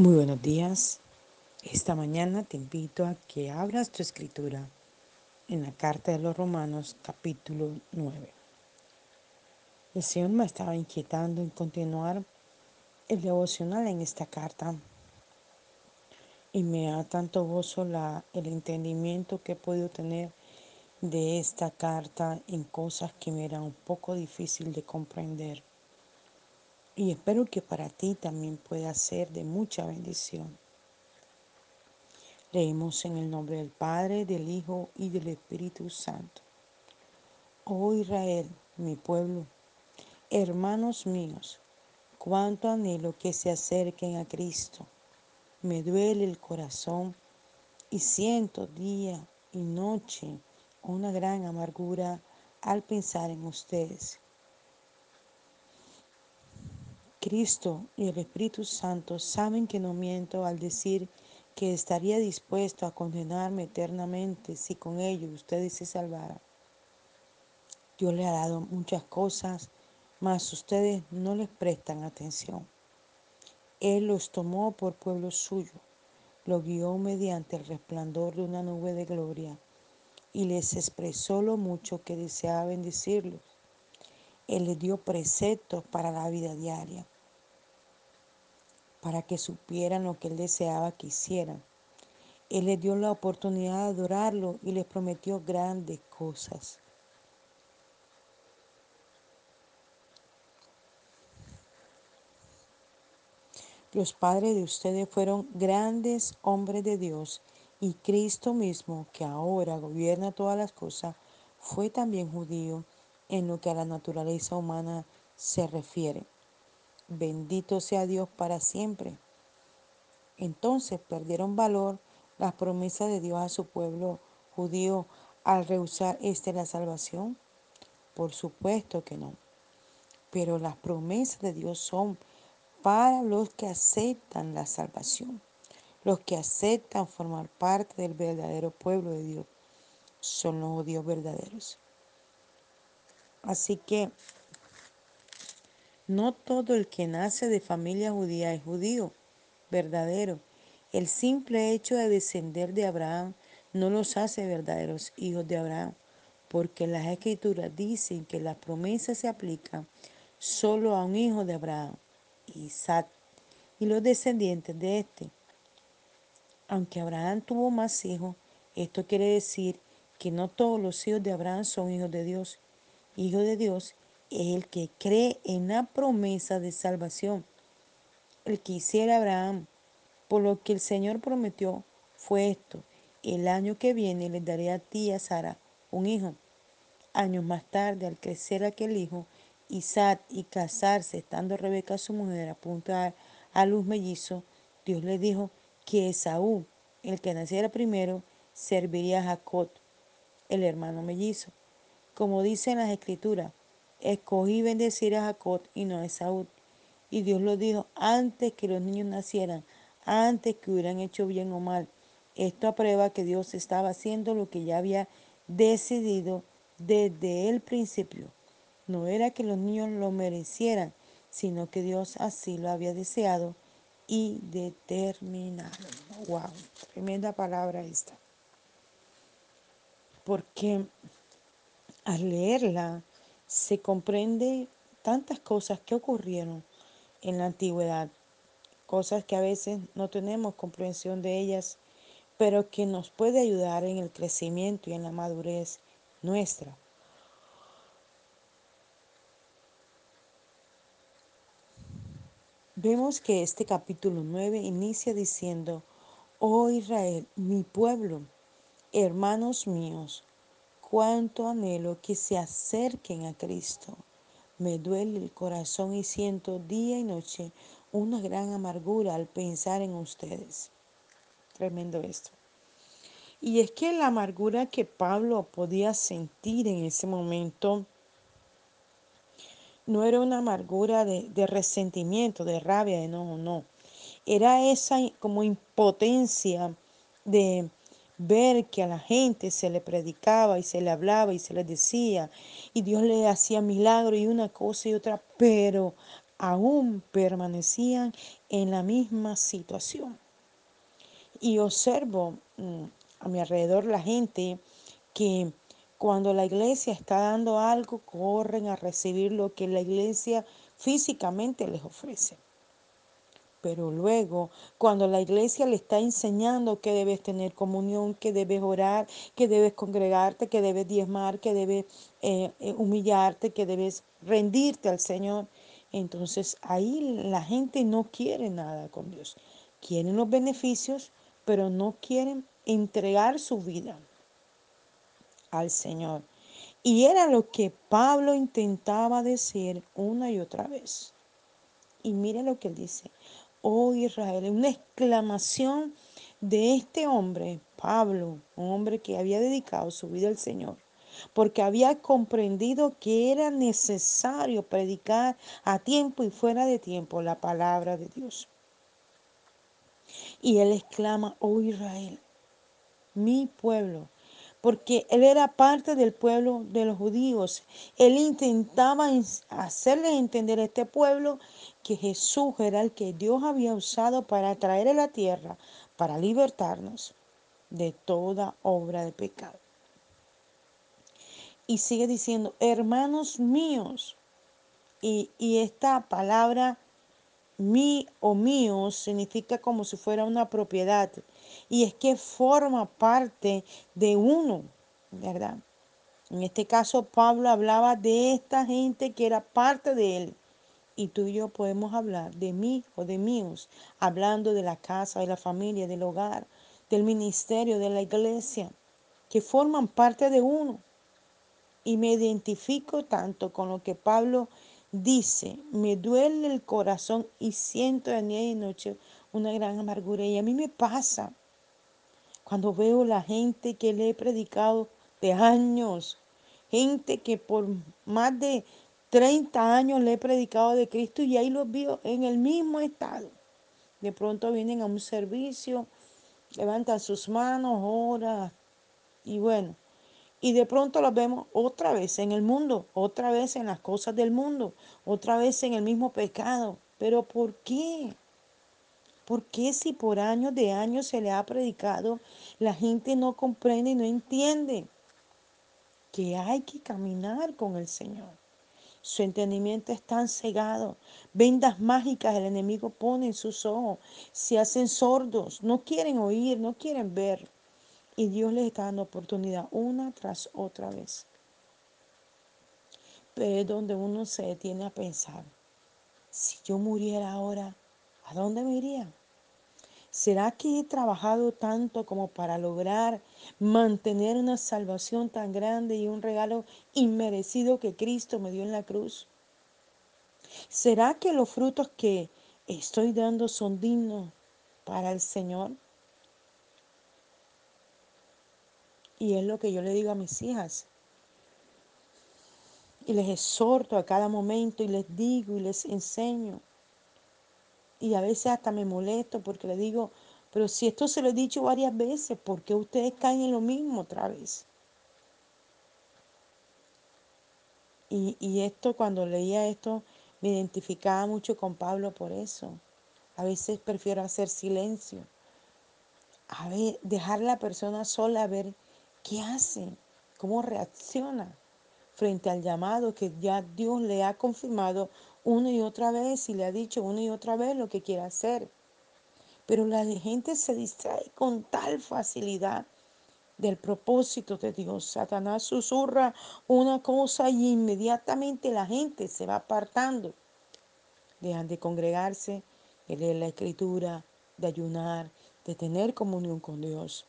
Muy buenos días. Esta mañana te invito a que abras tu escritura en la carta de los Romanos capítulo 9. El Señor me estaba inquietando en continuar el devocional en esta carta y me da tanto gozo el entendimiento que he podido tener de esta carta en cosas que me eran un poco difícil de comprender. Y espero que para ti también pueda ser de mucha bendición. Leemos en el nombre del Padre, del Hijo y del Espíritu Santo. Oh Israel, mi pueblo, hermanos míos, cuánto anhelo que se acerquen a Cristo. Me duele el corazón y siento día y noche una gran amargura al pensar en ustedes. Cristo y el Espíritu Santo saben que no miento al decir que estaría dispuesto a condenarme eternamente si con ello ustedes se salvaran. Dios le ha dado muchas cosas, mas ustedes no les prestan atención. Él los tomó por pueblo suyo, lo guió mediante el resplandor de una nube de gloria y les expresó lo mucho que deseaba bendecirlos. Él les dio preceptos para la vida diaria para que supieran lo que él deseaba que hicieran. Él les dio la oportunidad de adorarlo y les prometió grandes cosas. Los padres de ustedes fueron grandes hombres de Dios y Cristo mismo, que ahora gobierna todas las cosas, fue también judío en lo que a la naturaleza humana se refiere. Bendito sea Dios para siempre. Entonces perdieron valor las promesas de Dios a su pueblo judío al rehusar este la salvación. Por supuesto que no. Pero las promesas de Dios son para los que aceptan la salvación, los que aceptan formar parte del verdadero pueblo de Dios. Son los judíos verdaderos. Así que no todo el que nace de familia judía es judío, verdadero. El simple hecho de descender de Abraham no los hace verdaderos hijos de Abraham, porque las escrituras dicen que la promesa se aplica solo a un hijo de Abraham, Isaac, y los descendientes de éste. Aunque Abraham tuvo más hijos, esto quiere decir que no todos los hijos de Abraham son hijos de Dios. Hijo de Dios el que cree en la promesa de salvación. El que hiciera Abraham, por lo que el Señor prometió, fue esto. El año que viene le daré a ti y a Sara un hijo. Años más tarde, al crecer aquel hijo, Isaac y casarse, estando Rebeca su mujer a punto de a luz mellizo, Dios le dijo que Esaú, el que naciera primero, serviría a Jacob, el hermano mellizo. Como dice en las escrituras, escogí bendecir a Jacob y no a Esaú. Y Dios lo dijo antes que los niños nacieran, antes que hubieran hecho bien o mal. Esto aprueba que Dios estaba haciendo lo que ya había decidido desde el principio. No era que los niños lo merecieran, sino que Dios así lo había deseado y determinado. Wow, tremenda palabra esta. Porque al leerla se comprende tantas cosas que ocurrieron en la antigüedad, cosas que a veces no tenemos comprensión de ellas, pero que nos puede ayudar en el crecimiento y en la madurez nuestra. Vemos que este capítulo 9 inicia diciendo, Oh Israel, mi pueblo, hermanos míos, cuánto anhelo que se acerquen a Cristo. Me duele el corazón y siento día y noche una gran amargura al pensar en ustedes. Tremendo esto. Y es que la amargura que Pablo podía sentir en ese momento no era una amargura de, resentimiento, de rabia, de no, no. Era esa como impotencia de ver que a la gente se le predicaba y se le hablaba y se le decía y Dios le hacía milagros y una cosa y otra, pero aún permanecían en la misma situación. Y observo mm, a mi alrededor la gente que cuando la iglesia está dando algo, corren a recibir lo que la iglesia físicamente les ofrece. Pero luego, cuando la iglesia le está enseñando que debes tener comunión, que debes orar, que debes congregarte, que debes diezmar, que debes eh, eh, humillarte, que debes rendirte al Señor, entonces ahí la gente no quiere nada con Dios. Quieren los beneficios, pero no quieren entregar su vida al Señor. Y era lo que Pablo intentaba decir una y otra vez. Y mire lo que él dice oh Israel, una exclamación de este hombre, Pablo, un hombre que había dedicado su vida al Señor, porque había comprendido que era necesario predicar a tiempo y fuera de tiempo la palabra de Dios. Y él exclama, oh Israel, mi pueblo, porque él era parte del pueblo de los judíos. Él intentaba hacerle entender a este pueblo que Jesús era el que Dios había usado para traer a la tierra, para libertarnos de toda obra de pecado. Y sigue diciendo, hermanos míos, y esta palabra mi o mío significa como si fuera una propiedad. Y es que forma parte de uno, ¿verdad? En este caso, Pablo hablaba de esta gente que era parte de él. Y tú y yo podemos hablar de mí o de míos, hablando de la casa, de la familia, del hogar, del ministerio, de la iglesia, que forman parte de uno. Y me identifico tanto con lo que Pablo dice, me duele el corazón y siento de día y noche una gran amargura. Y a mí me pasa cuando veo la gente que le he predicado de años, gente que por más de 30 años le he predicado de Cristo y ahí los veo en el mismo estado. De pronto vienen a un servicio, levantan sus manos, oran y bueno, y de pronto los vemos otra vez en el mundo, otra vez en las cosas del mundo, otra vez en el mismo pecado. Pero ¿por qué? ¿Por qué si por años de años se le ha predicado, la gente no comprende y no entiende que hay que caminar con el Señor? Su entendimiento es tan cegado. Vendas mágicas el enemigo pone en sus ojos. Se hacen sordos. No quieren oír, no quieren ver. Y Dios les está dando oportunidad una tras otra vez. Pero es donde uno se detiene a pensar, si yo muriera ahora, ¿a dónde me iría? ¿Será que he trabajado tanto como para lograr mantener una salvación tan grande y un regalo inmerecido que Cristo me dio en la cruz? ¿Será que los frutos que estoy dando son dignos para el Señor? Y es lo que yo le digo a mis hijas. Y les exhorto a cada momento y les digo y les enseño. Y a veces hasta me molesto porque le digo, pero si esto se lo he dicho varias veces, ¿por qué ustedes caen en lo mismo otra vez? Y, y esto, cuando leía esto, me identificaba mucho con Pablo por eso. A veces prefiero hacer silencio. A ver, dejar a la persona sola a ver ¿Qué hace? ¿Cómo reacciona frente al llamado que ya Dios le ha confirmado una y otra vez y le ha dicho una y otra vez lo que quiere hacer? Pero la gente se distrae con tal facilidad del propósito de Dios. Satanás susurra una cosa y inmediatamente la gente se va apartando. Dejan de congregarse, de leer la escritura, de ayunar, de tener comunión con Dios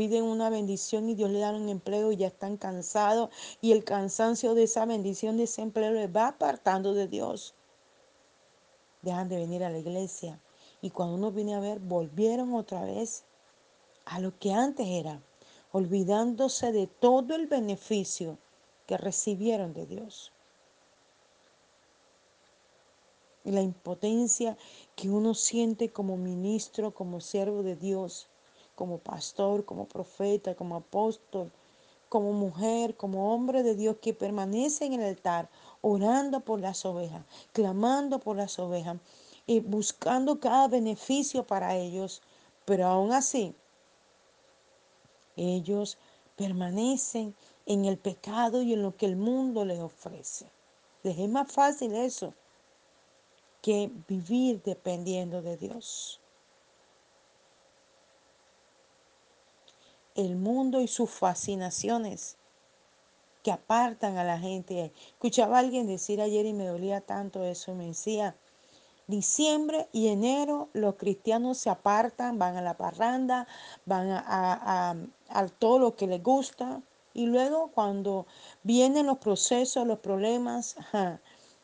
piden una bendición y Dios le da un empleo y ya están cansados y el cansancio de esa bendición, de ese empleo les va apartando de Dios. Dejan de venir a la iglesia y cuando uno viene a ver, volvieron otra vez a lo que antes era, olvidándose de todo el beneficio que recibieron de Dios. Y la impotencia que uno siente como ministro, como siervo de Dios como pastor, como profeta, como apóstol, como mujer, como hombre de Dios que permanece en el altar, orando por las ovejas, clamando por las ovejas y buscando cada beneficio para ellos. Pero aún así, ellos permanecen en el pecado y en lo que el mundo les ofrece. Les es más fácil eso que vivir dependiendo de Dios. El mundo y sus fascinaciones que apartan a la gente. Escuchaba a alguien decir ayer y me dolía tanto eso, me decía, diciembre y enero los cristianos se apartan, van a la parranda, van a, a, todo lo que les gusta. Y luego cuando vienen los procesos, los problemas,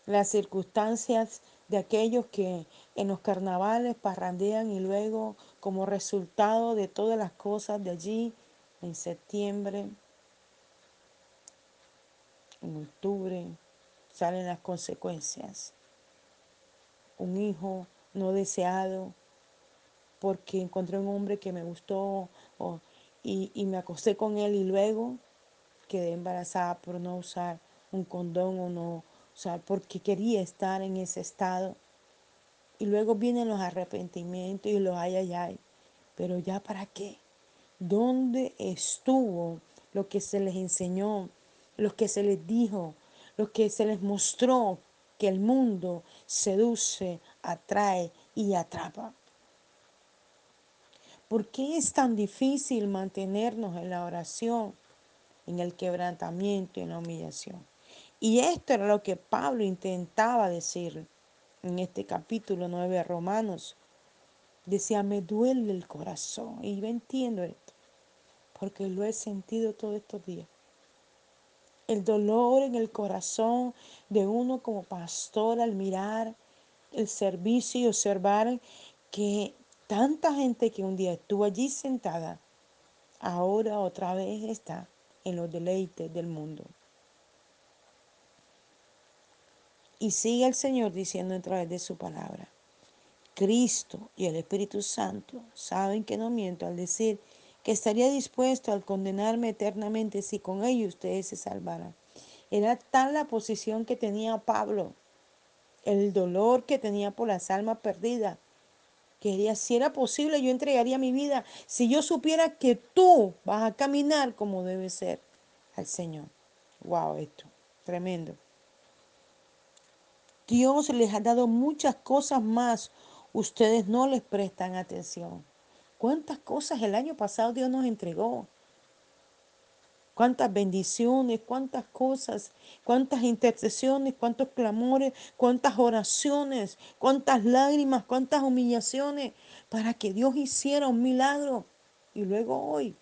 las circunstancias de aquellos que en los carnavales parrandean y luego como resultado de todas las cosas de allí, en septiembre, en octubre, salen las consecuencias. Un hijo no deseado, porque encontré un hombre que me gustó y, y, me acosté con él y luego quedé embarazada por no usar un condón o no usar, porque quería estar en ese estado. Y luego vienen los arrepentimientos y los ay, ay, ay. Pero ya para qué? ¿Dónde estuvo lo que se les enseñó, lo que se les dijo, lo que se les mostró que el mundo seduce, atrae y atrapa. ¿Por qué es tan difícil mantenernos en la oración, en el quebrantamiento y en la humillación? Y esto era lo que Pablo intentaba decir en este capítulo 9 de Romanos. Decía, me duele el corazón. Y yo entiendo esto, porque lo he sentido todos estos días el dolor en el corazón de uno como pastor al mirar el servicio y observar que tanta gente que un día estuvo allí sentada, ahora otra vez está en los deleites del mundo. Y sigue el Señor diciendo a través de su palabra, Cristo y el Espíritu Santo saben que no miento al decir que estaría dispuesto al condenarme eternamente si con ello ustedes se salvaran. Era tal la posición que tenía Pablo, el dolor que tenía por las almas perdidas. Quería, si era posible, yo entregaría mi vida si yo supiera que tú vas a caminar como debe ser al Señor. Wow, esto, tremendo. Dios les ha dado muchas cosas más. Ustedes no les prestan atención. ¿Cuántas cosas el año pasado Dios nos entregó? Cuántas bendiciones, cuántas cosas, cuántas intercesiones, cuántos clamores, cuántas oraciones, cuántas lágrimas, cuántas humillaciones para que Dios hiciera un milagro. Y luego hoy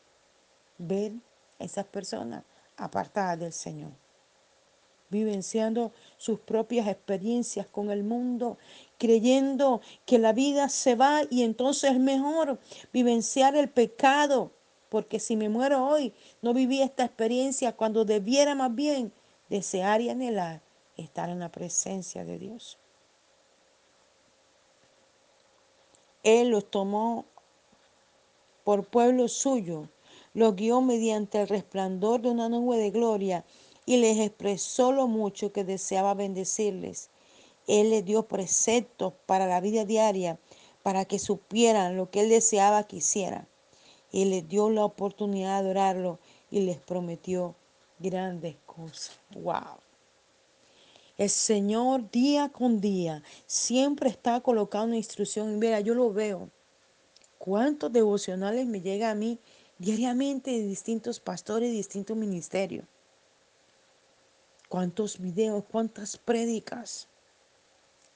ver a esas personas apartadas del Señor vivenciando sus propias experiencias con el mundo, creyendo que la vida se va y entonces es mejor vivenciar el pecado, porque si me muero hoy, no viví esta experiencia cuando debiera más bien desear y anhelar estar en la presencia de Dios. Él los tomó por pueblo suyo, los guió mediante el resplandor de una nube de gloria y les expresó lo mucho que deseaba bendecirles. Él les dio preceptos para la vida diaria, para que supieran lo que él deseaba que hicieran. Él les dio la oportunidad de adorarlo y les prometió grandes cosas. ¡Wow! El Señor día con día siempre está colocando instrucción. Y mira, yo lo veo. ¿Cuántos devocionales me llegan a mí diariamente de distintos pastores, de distintos ministerios? Cuántos videos, cuántas prédicas,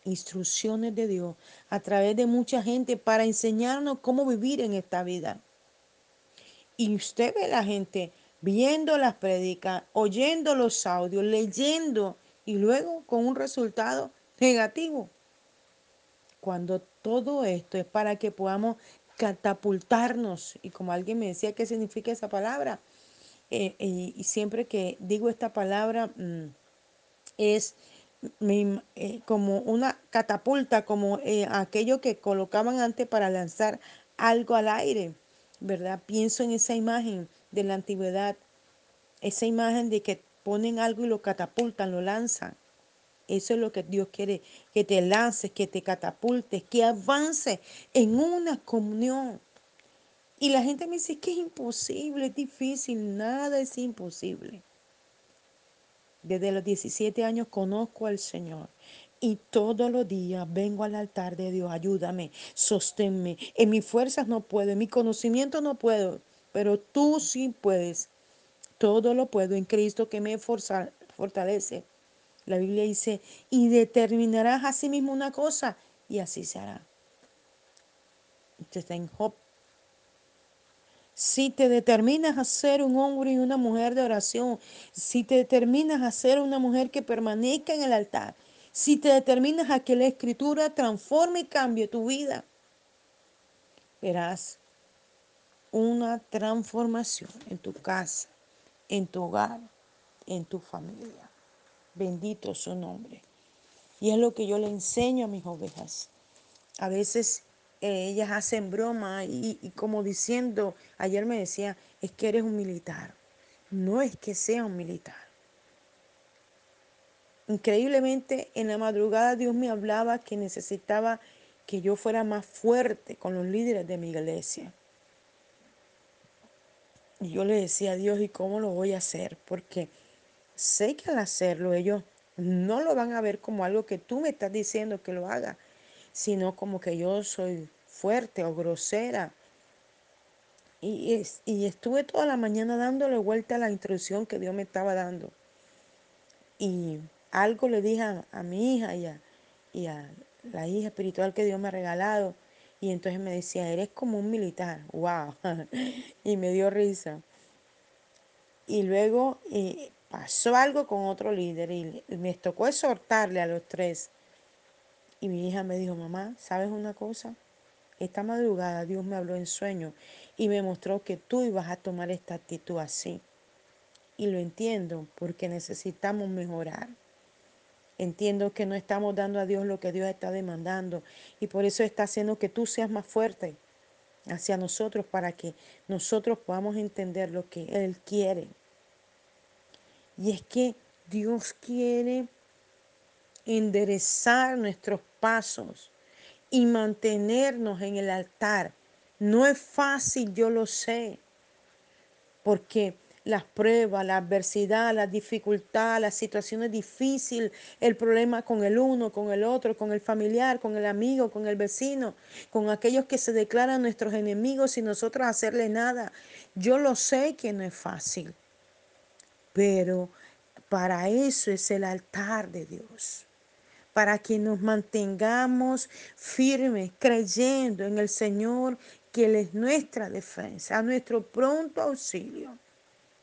instrucciones de Dios a través de mucha gente para enseñarnos cómo vivir en esta vida. Y usted ve la gente viendo las prédicas, oyendo los audios, leyendo y luego con un resultado negativo. Cuando todo esto es para que podamos catapultarnos, y como alguien me decía, ¿qué significa esa palabra? Eh, y, siempre que digo esta palabra mm, es eh, como una catapulta, como eh, aquello que colocaban antes para lanzar algo al aire, ¿verdad? Pienso en esa imagen de la antigüedad Esa imagen de que ponen algo y lo catapultan, lo lanzan. Eso es lo que Dios quiere, que te lances, que te catapultes, que avances en una comunión. Y la gente me dice que es imposible, es difícil, nada es imposible. Desde los 17 años conozco al Señor y todos los días vengo al altar de Dios, ayúdame, sosténme. En mis fuerzas no puedo, en mi conocimiento no puedo, pero tú sí puedes. Todo lo puedo en Cristo que me fortalece. La Biblia dice, y determinarás a sí mismo una cosa, y así se hará. Esto está en Job. Si te determinas a ser un hombre y una mujer de oración, si te determinas a ser una mujer que permanezca en el altar, si te determinas a que la escritura transforme y cambie tu vida, verás una transformación en tu casa, en tu hogar, en tu familia. Bendito su nombre. Y es lo que yo le enseño a mis ovejas. A veces eh, ellas hacen broma y, y como diciendo, ayer me decía, es que eres un militar. No es que sea un militar. Increíblemente, en la madrugada Dios me hablaba que necesitaba que yo fuera más fuerte con los líderes de mi iglesia. Y yo le decía a Dios, ¿y cómo lo voy a hacer? Porque sé que al hacerlo ellos no lo van a ver como algo que tú me estás diciendo que lo haga, sino como que yo soy fuerte o grosera. Y, y estuve toda la mañana dándole vuelta a la instrucción que Dios me estaba dando. Y algo le dije a, mi hija y a, y a la hija espiritual que Dios me ha regalado. Y entonces me decía, eres como un militar. ¡Wow! y me dio risa. Y luego eh, pasó algo con otro líder y me tocó exhortarle a los tres. Y mi hija me dijo, mamá, ¿sabes una cosa? Esta madrugada Dios me habló en sueño y me mostró que tú ibas a tomar esta actitud así. Y lo entiendo porque necesitamos mejorar. Entiendo que no estamos dando a Dios lo que Dios está demandando y por eso está haciendo que tú seas más fuerte hacia nosotros para que nosotros podamos entender lo que Él quiere. Y es que Dios quiere enderezar nuestros pasos y mantenernos en el altar. No es fácil, yo lo sé, porque las pruebas, la adversidad, la dificultad, las situaciones difíciles, el problema con el uno, con el otro, con el familiar, con el amigo, con el vecino, con aquellos que se declaran nuestros enemigos y nosotros hacerle nada. Yo lo sé que no es fácil, pero para eso es el altar de Dios para que nos mantengamos firmes, creyendo en el Señor, que Él es nuestra defensa, nuestro pronto auxilio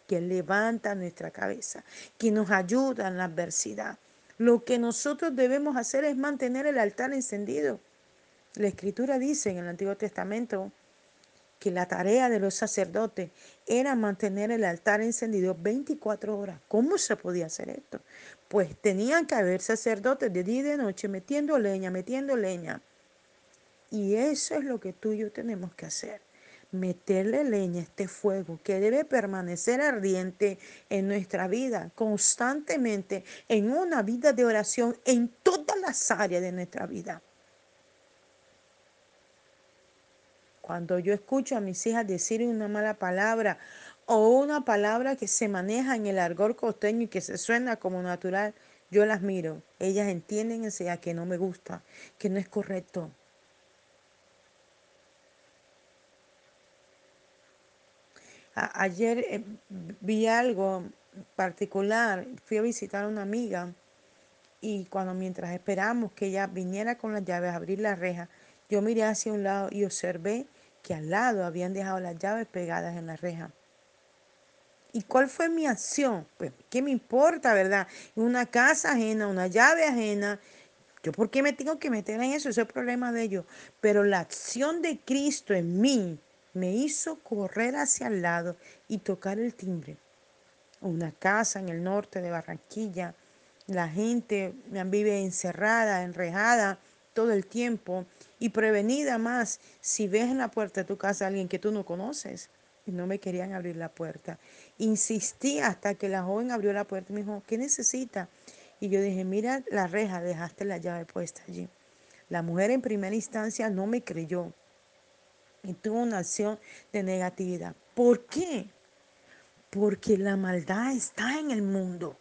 que levanta nuestra cabeza, que nos ayuda en la adversidad. Lo que nosotros debemos hacer es mantener el altar encendido. La escritura dice en el Antiguo Testamento que la tarea de los sacerdotes era mantener el altar encendido 24 horas. ¿Cómo se podía hacer esto? Pues tenían que haber sacerdotes de día y de noche metiendo leña, metiendo leña. Y eso es lo que tú y yo tenemos que hacer meterle leña a este fuego que debe permanecer ardiente en nuestra vida, constantemente, en una vida de oración en todas las áreas de nuestra vida. Cuando yo escucho a mis hijas decir una mala palabra o una palabra que se maneja en el argor costeño y que se suena como natural, yo las miro. Ellas entienden ese que no me gusta, que no es correcto. ayer eh, vi algo particular, fui a visitar a una amiga y cuando mientras esperamos que ella viniera con las llaves a abrir la reja, yo miré hacia un lado y observé que al lado habían dejado las llaves pegadas en la reja. ¿Y cuál fue mi acción? Pues, ¿qué me importa, verdad? Una casa ajena, una llave ajena. ¿Yo por qué me tengo que meter en eso? Ese es el problema de ellos. Pero la acción de Cristo en mí me hizo correr hacia el lado y tocar el timbre. Una casa en el norte de Barranquilla. La gente vive encerrada, enrejada todo el tiempo y prevenida más si ves en la puerta de tu casa a alguien que tú no conoces. y no me querían abrir la puerta. Insistí hasta que la joven abrió la puerta y me dijo, ¿qué necesita? Y yo dije, mira la reja, dejaste la llave puesta allí. La mujer en primera instancia no me creyó y tuvo una acción de negatividad. ¿Por qué? Porque la maldad está en el mundo.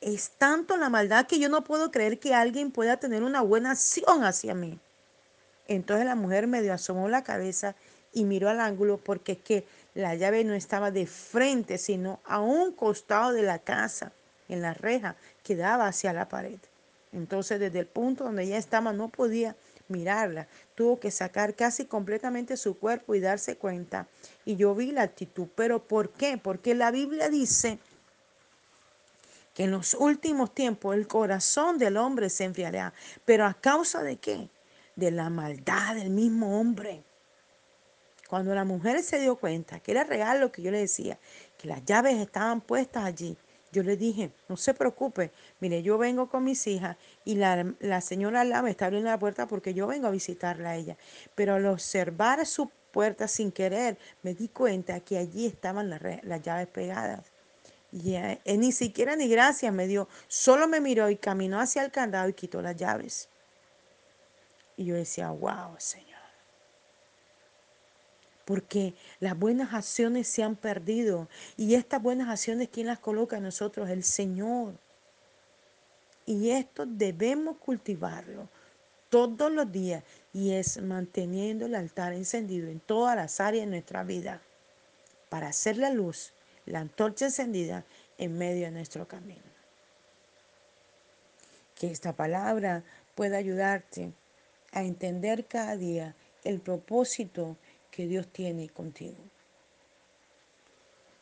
Es tanto la maldad que yo no puedo creer que alguien pueda tener una buena acción hacia mí. Entonces la mujer medio asomó la cabeza y miró al ángulo porque es que la llave no estaba de frente, sino a un costado de la casa, en la reja que daba hacia la pared. Entonces desde el punto donde ella estaba no podía mirarla, tuvo que sacar casi completamente su cuerpo y darse cuenta. Y yo vi la actitud, pero ¿por qué? Porque la Biblia dice que en los últimos tiempos el corazón del hombre se enfriará, pero a causa de qué? De la maldad del mismo hombre. Cuando la mujer se dio cuenta que era real lo que yo le decía, que las llaves estaban puestas allí, yo le dije, no se preocupe, mire, yo vengo con mis hijas y la, la señora al me está abriendo la puerta porque yo vengo a visitarla a ella. Pero al observar su puerta sin querer, me di cuenta que allí estaban las, las llaves pegadas. Y él, él ni siquiera ni gracias me dio, solo me miró y caminó hacia el candado y quitó las llaves. Y yo decía, wow, Señor porque las buenas acciones se han perdido. Y estas buenas acciones, ¿quién las coloca a nosotros? El Señor. Y esto debemos cultivarlo todos los días y es manteniendo el altar encendido en todas las áreas de nuestra vida para hacer la luz, la antorcha encendida en medio de nuestro camino. Que esta palabra pueda ayudarte a entender cada día el propósito que Dios tiene contigo.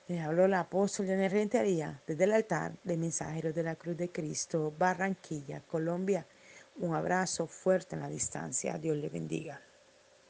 Les habló la apóstol Janet Rentería desde el altar de Mensajeros de la Cruz de Cristo, Barranquilla, Colombia. Un abrazo fuerte en la distancia. Dios le bendiga.